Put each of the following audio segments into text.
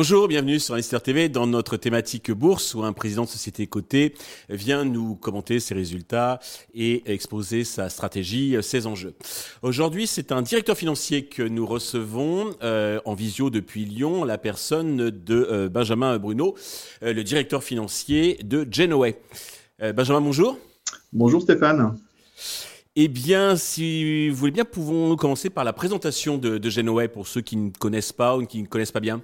Bonjour, bienvenue sur Investor TV dans notre thématique bourse où un président de société cotée vient nous commenter ses résultats et exposer sa stratégie, ses enjeux. Aujourd'hui, c'est un directeur financier que nous recevons euh, en visio depuis Lyon, la personne de euh, Benjamin Bruno, euh, le directeur financier de Genoway. Benjamin, bonjour. Bonjour Stéphane. Eh bien, si vous voulez bien, pouvons-nous commencer par la présentation de, de Genoway pour ceux qui ne connaissent pas ou qui ne connaissent pas bien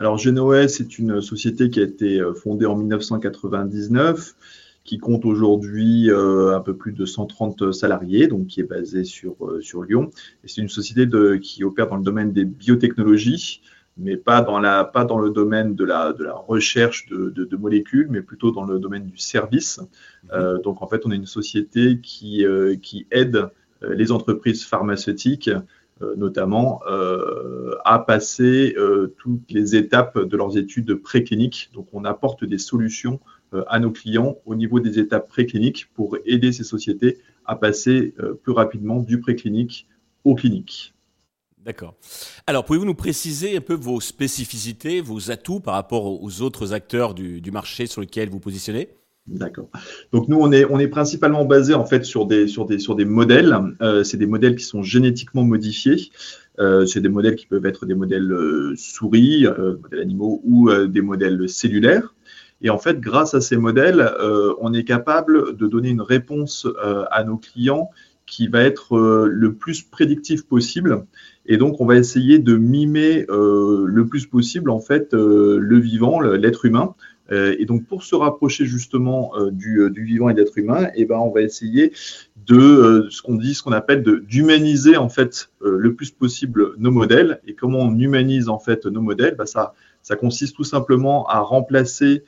alors Genoa, c'est une société qui a été euh, fondée en 1999, qui compte aujourd'hui euh, un peu plus de 130 salariés, donc qui est basée sur, euh, sur Lyon. Et c'est une société de, qui opère dans le domaine des biotechnologies, mais pas dans, la, pas dans le domaine de la, de la recherche de, de, molécules, mais plutôt dans le domaine du service. Mhm. donc en fait, on est une société qui, qui aide les entreprises pharmaceutiques notamment euh, à passer euh, toutes les étapes de leurs études précliniques. Donc on apporte des solutions à nos clients au niveau des étapes précliniques pour aider ces sociétés à passer plus rapidement du préclinique au clinique. D'accord. Alors, pouvez-vous nous préciser un peu vos spécificités, vos atouts par rapport aux autres acteurs du, du marché sur lequel vous positionnez? D'accord. Donc nous, on est, principalement basé en fait sur des, modèles. Euh, c'est des modèles qui sont génétiquement modifiés. Euh, c'est des modèles qui peuvent être des modèles euh, souris, modèles animaux ou des modèles cellulaires. Et en fait, grâce à ces modèles, on est capable de donner une réponse à nos clients qui va être le plus prédictif possible. Et donc, on va essayer de mimer le plus possible en fait le vivant, l'être humain, euh, et donc, pour se rapprocher justement euh, du, euh, du, vivant et d'être humain, eh ben, on va essayer de ce qu'on dit, ce qu'on appelle d'humaniser en fait le plus possible nos modèles. Et comment on humanise en fait nos modèles? Bah, ça, consiste tout simplement à remplacer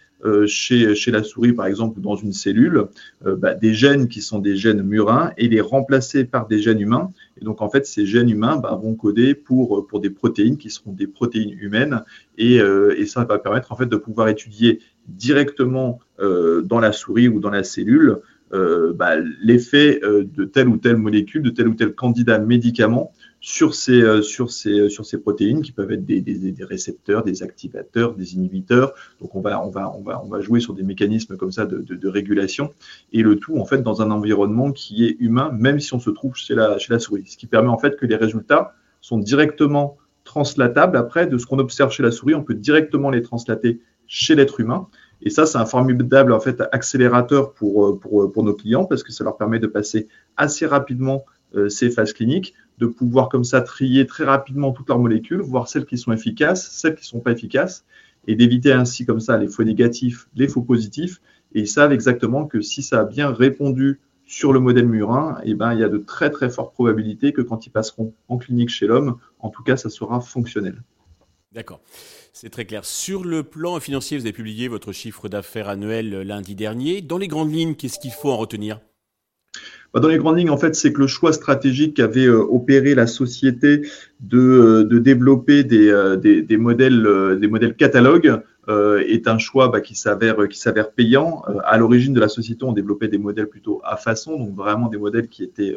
chez, la souris, par exemple, dans une cellule, bah, des gènes qui sont des gènes murins et les remplacer par des gènes humains. Et donc, en fait, ces gènes humains bah, vont coder pour, pour des protéines qui seront des protéines humaines. Et, et ça va permettre en fait de pouvoir étudier directement euh, dans la souris ou dans la cellule euh, bah, l'effet euh, de telle ou telle molécule, de tel ou tel candidat médicament sur ces, sur ces, sur ces protéines qui peuvent être des, des, récepteurs, des activateurs, des inhibiteurs. Donc on va, on va, on va, on va jouer sur des mécanismes comme ça de, de, de, régulation et le tout en fait dans un environnement qui est humain, même si on se trouve chez la, chez la souris. Ce qui permet en fait que les résultats sont directement translatables après de ce qu'on observe chez la souris. On peut directement les translater chez l'être humain. Et ça, c'est un formidable en fait accélérateur pour, euh, euh, pour, nos clients parce que ça leur permet de passer assez rapidement euh, ces phases cliniques, de pouvoir comme ça trier très rapidement toutes leurs molécules, voir celles qui sont efficaces, celles qui ne sont pas efficaces, et d'éviter ainsi comme ça les faux négatifs, les faux positifs. Et ils savent exactement que si ça a bien répondu sur le modèle murin, eh ben, il y a de très très fortes probabilités que quand ils passeront en clinique chez l'homme, en tout cas, ça sera fonctionnel. D'accord. C'est très clair. Sur le plan financier, vous avez publié votre chiffre d'affaires annuel euh, lundi dernier. Dans les grandes lignes, qu'est-ce qu'il faut en retenir? Bah, dans les grandes lignes, en fait, c'est que le choix stratégique qu'avait euh, opéré la société de, euh, développer des, modèles, des modèles catalogues est un choix bah, qui s'avère qui s'avère payant. à l'origine de la société, on développait des modèles plutôt à façon, donc vraiment des modèles qui étaient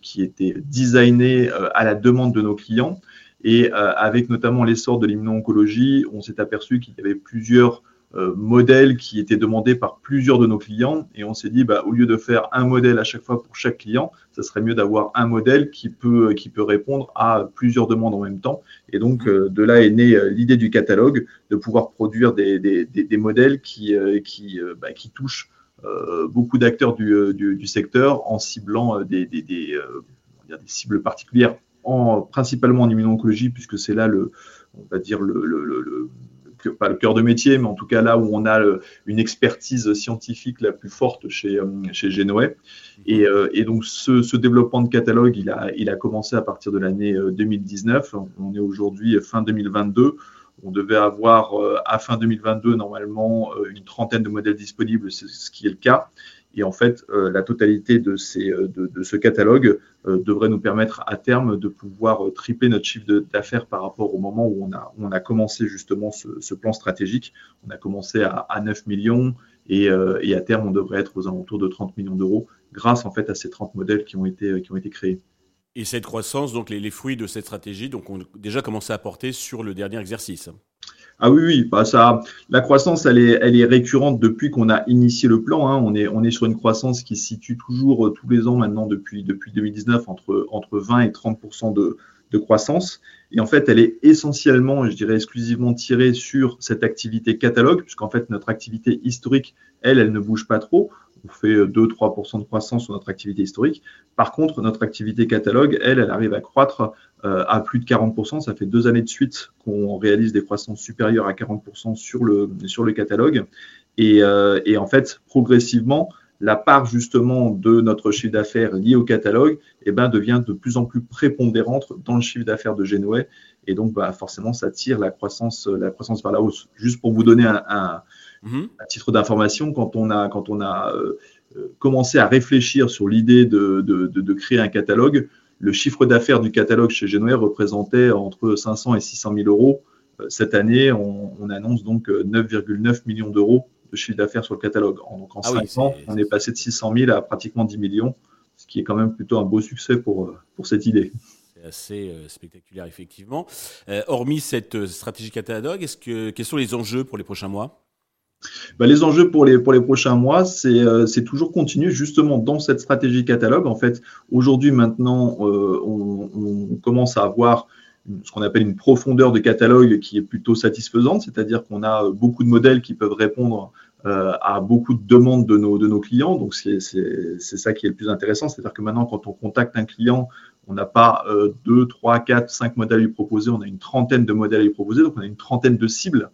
qui étaient designés à la demande de nos clients. Et euh, avec notamment l'essor de l'immuno-oncologie, on s'est aperçu qu'il y avait plusieurs euh, modèles qui étaient demandés par plusieurs de nos clients. Et on s'est dit, bah, au lieu de faire un modèle à chaque fois pour chaque client, ça serait mieux d'avoir un modèle qui peut, qui peut répondre à plusieurs demandes en même temps. Et donc, euh, de là est née l'idée du catalogue, de pouvoir produire des, des, des, modèles qui, qui, bah, qui touchent beaucoup d'acteurs du, du, du, secteur en ciblant des, des, des cibles particulières en, principalement en immuno-oncologie, puisque c'est là le, on va dire le, pas le cœur de métier, mais en tout cas là où on a une expertise scientifique la plus forte chez, euh, chez Genoway. Et, euh, et, donc ce, ce, développement de catalogue, il a, il a commencé à partir de l'année 2019. Euh, on est aujourd'hui fin 2022. On devait avoir à fin 2022 normalement une trentaine de modèles disponibles, c'est ce qui est le cas. Et en fait, euh, la totalité de, euh, ce catalogue euh, devrait nous permettre à terme de pouvoir tripler notre chiffre d'affaires par rapport au moment où on a, commencé justement ce, plan stratégique. On a commencé à, à 9 millions et, à terme, on devrait être aux alentours de 30 millions d'euros grâce en fait à ces 30 modèles qui ont été, créés. Et cette croissance, donc les, les fruits de cette stratégie, donc ont déjà commencé à porter sur le dernier exercice. Ah oui, oui, bah ça, la croissance, elle est, elle est récurrente depuis qu'on a initié le plan. Hein. On, est, on est sur une croissance qui se situe toujours euh, tous les ans maintenant depuis, depuis 2019 entre, entre 20 et 30 de, de croissance. Et en fait, elle est essentiellement, je dirais exclusivement tirée sur cette activité catalogue, puisqu'en fait, notre activité historique, elle, elle ne bouge pas trop. On fait 2-3% de croissance sur notre activité historique. Par contre, notre activité catalogue, elle, elle arrive à croître euh, à plus de 40%. Ça fait deux années de suite qu'on réalise des croissances supérieures à 40% sur le, sur le catalogue. Et, euh, et en fait, progressivement, la part justement de notre chiffre d'affaires lié au catalogue eh ben, devient de plus en plus prépondérante dans le chiffre d'affaires de Genouet. Et donc, bah, forcément, ça tire la croissance, la croissance vers la hausse. Juste pour vous donner un, un, mhm. titre d'information, quand on a, quand on a euh, commencé à réfléchir sur l'idée de, de, de, de, créer un catalogue, le chiffre d'affaires du catalogue chez Genouet représentait entre 500 et 600 000 euros. Euh, cette année, on, on annonce donc 9,9 euh, millions d'euros de chiffre d'affaires sur le catalogue. Donc en ah 5 ans, on est passé de 600 000 à pratiquement 10 millions, ce qui est quand même plutôt un beau succès pour, euh, pour cette idée. C'est assez euh, spectaculaire, effectivement. Euh, hormis cette stratégie catalogue, est-ce que, quels sont les enjeux pour les prochains mois? Bah, les enjeux pour les, prochains mois, c'est toujours continuer justement dans cette stratégie catalogue. En fait, aujourd'hui, maintenant, on, on, commence à avoir ce qu'on appelle une profondeur de catalogue qui est plutôt satisfaisante, c'est-à-dire qu'on a beaucoup de modèles qui peuvent répondre euh, à beaucoup de demandes de nos, de nos clients. Donc, c'est ça qui est le plus intéressant, c'est-à-dire que maintenant, quand on contacte un client, on n'a pas euh, 2, 3, 4, 5 modèles à lui proposer, on a une trentaine de modèles à lui proposer, donc on a une trentaine de cibles euh,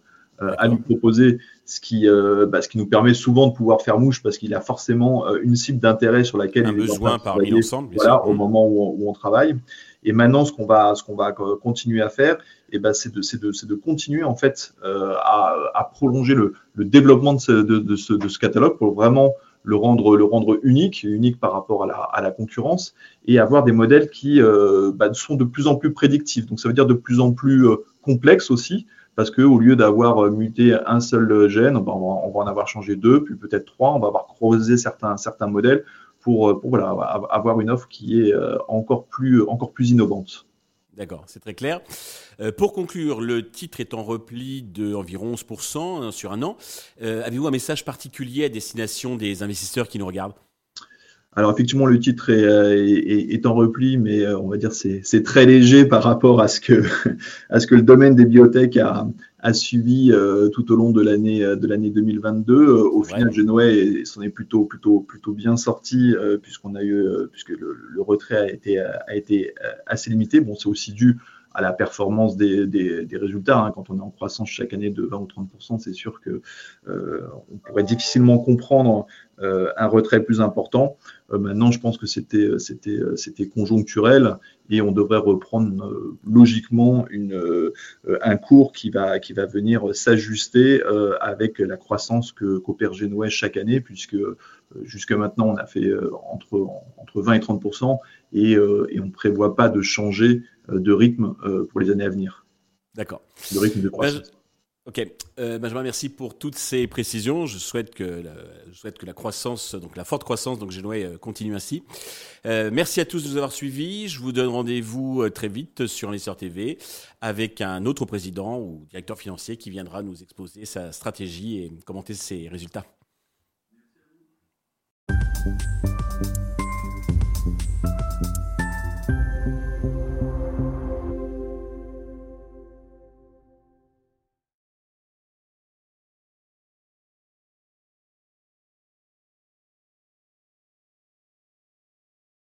à lui proposer, ce qui, euh, bah, ce qui nous permet souvent de pouvoir faire mouche parce qu'il a forcément euh, une cible d'intérêt sur laquelle un il besoin parmi l'ensemble, voilà, au moment où où on travaille. Et maintenant, ce qu'on va, ce qu'on va continuer à faire, eh ben, c'est de, de, de, continuer en fait euh, à, à, prolonger le, le développement de ce, de, ce, de, ce, catalogue pour vraiment le rendre, le rendre unique, unique par rapport à la, à la concurrence, et avoir des modèles qui euh, bah, sont de plus en plus prédictifs. Donc ça veut dire de plus en plus euh, complexes aussi, parce que au lieu d'avoir euh, muté un seul gène, on va, on va en avoir changé deux, puis peut-être trois, on va avoir creusé certains, modèles pour, euh, avoir une offre qui est euh, encore plus, innovante. D'accord, c'est très clair. Euh, pour conclure, le titre est en repli de environ 11% hein, sur un an. Euh, Avez-vous un message particulier à destination des investisseurs qui nous regardent? Alors effectivement, le titre est, est, est, en repli, mais on va dire c'est très léger par rapport à ce que à ce que le domaine des biotech a, a suivi euh, tout au long de l'année de l'année 2022. Euh, au final, Genouet s'en est plutôt plutôt plutôt bien sorti euh, puisqu'on a eu puisque le, le, retrait a été a été assez limité. Bon, c'est aussi dû à la performance des, résultats. Hein. Quand on est en croissance chaque année de 20 ou 30 c'est sûr que euh, pourrait difficilement comprendre euh, un retrait plus important. Euh, maintenant, je pense que c'était conjoncturel et on devrait reprendre logiquement un cours qui va venir s'ajuster avec la croissance que qu'opère Genouet chaque année, puisque jusque maintenant on a fait entre entre 20 et 30 et, et on ne prévoit pas de changer de rythme pour les années à venir. D'accord. De rythme de croissance. Ok, euh, Benjamin, merci pour toutes ces précisions. Je souhaite que la, je souhaite que la croissance, donc la forte croissance, donc Genouet euh, continue ainsi. Euh, merci à tous de nous avoir suivis. Je vous donne rendez-vous euh, très vite sur Investisseur TV avec un autre président ou directeur financier qui viendra nous exposer sa stratégie et commenter ses résultats.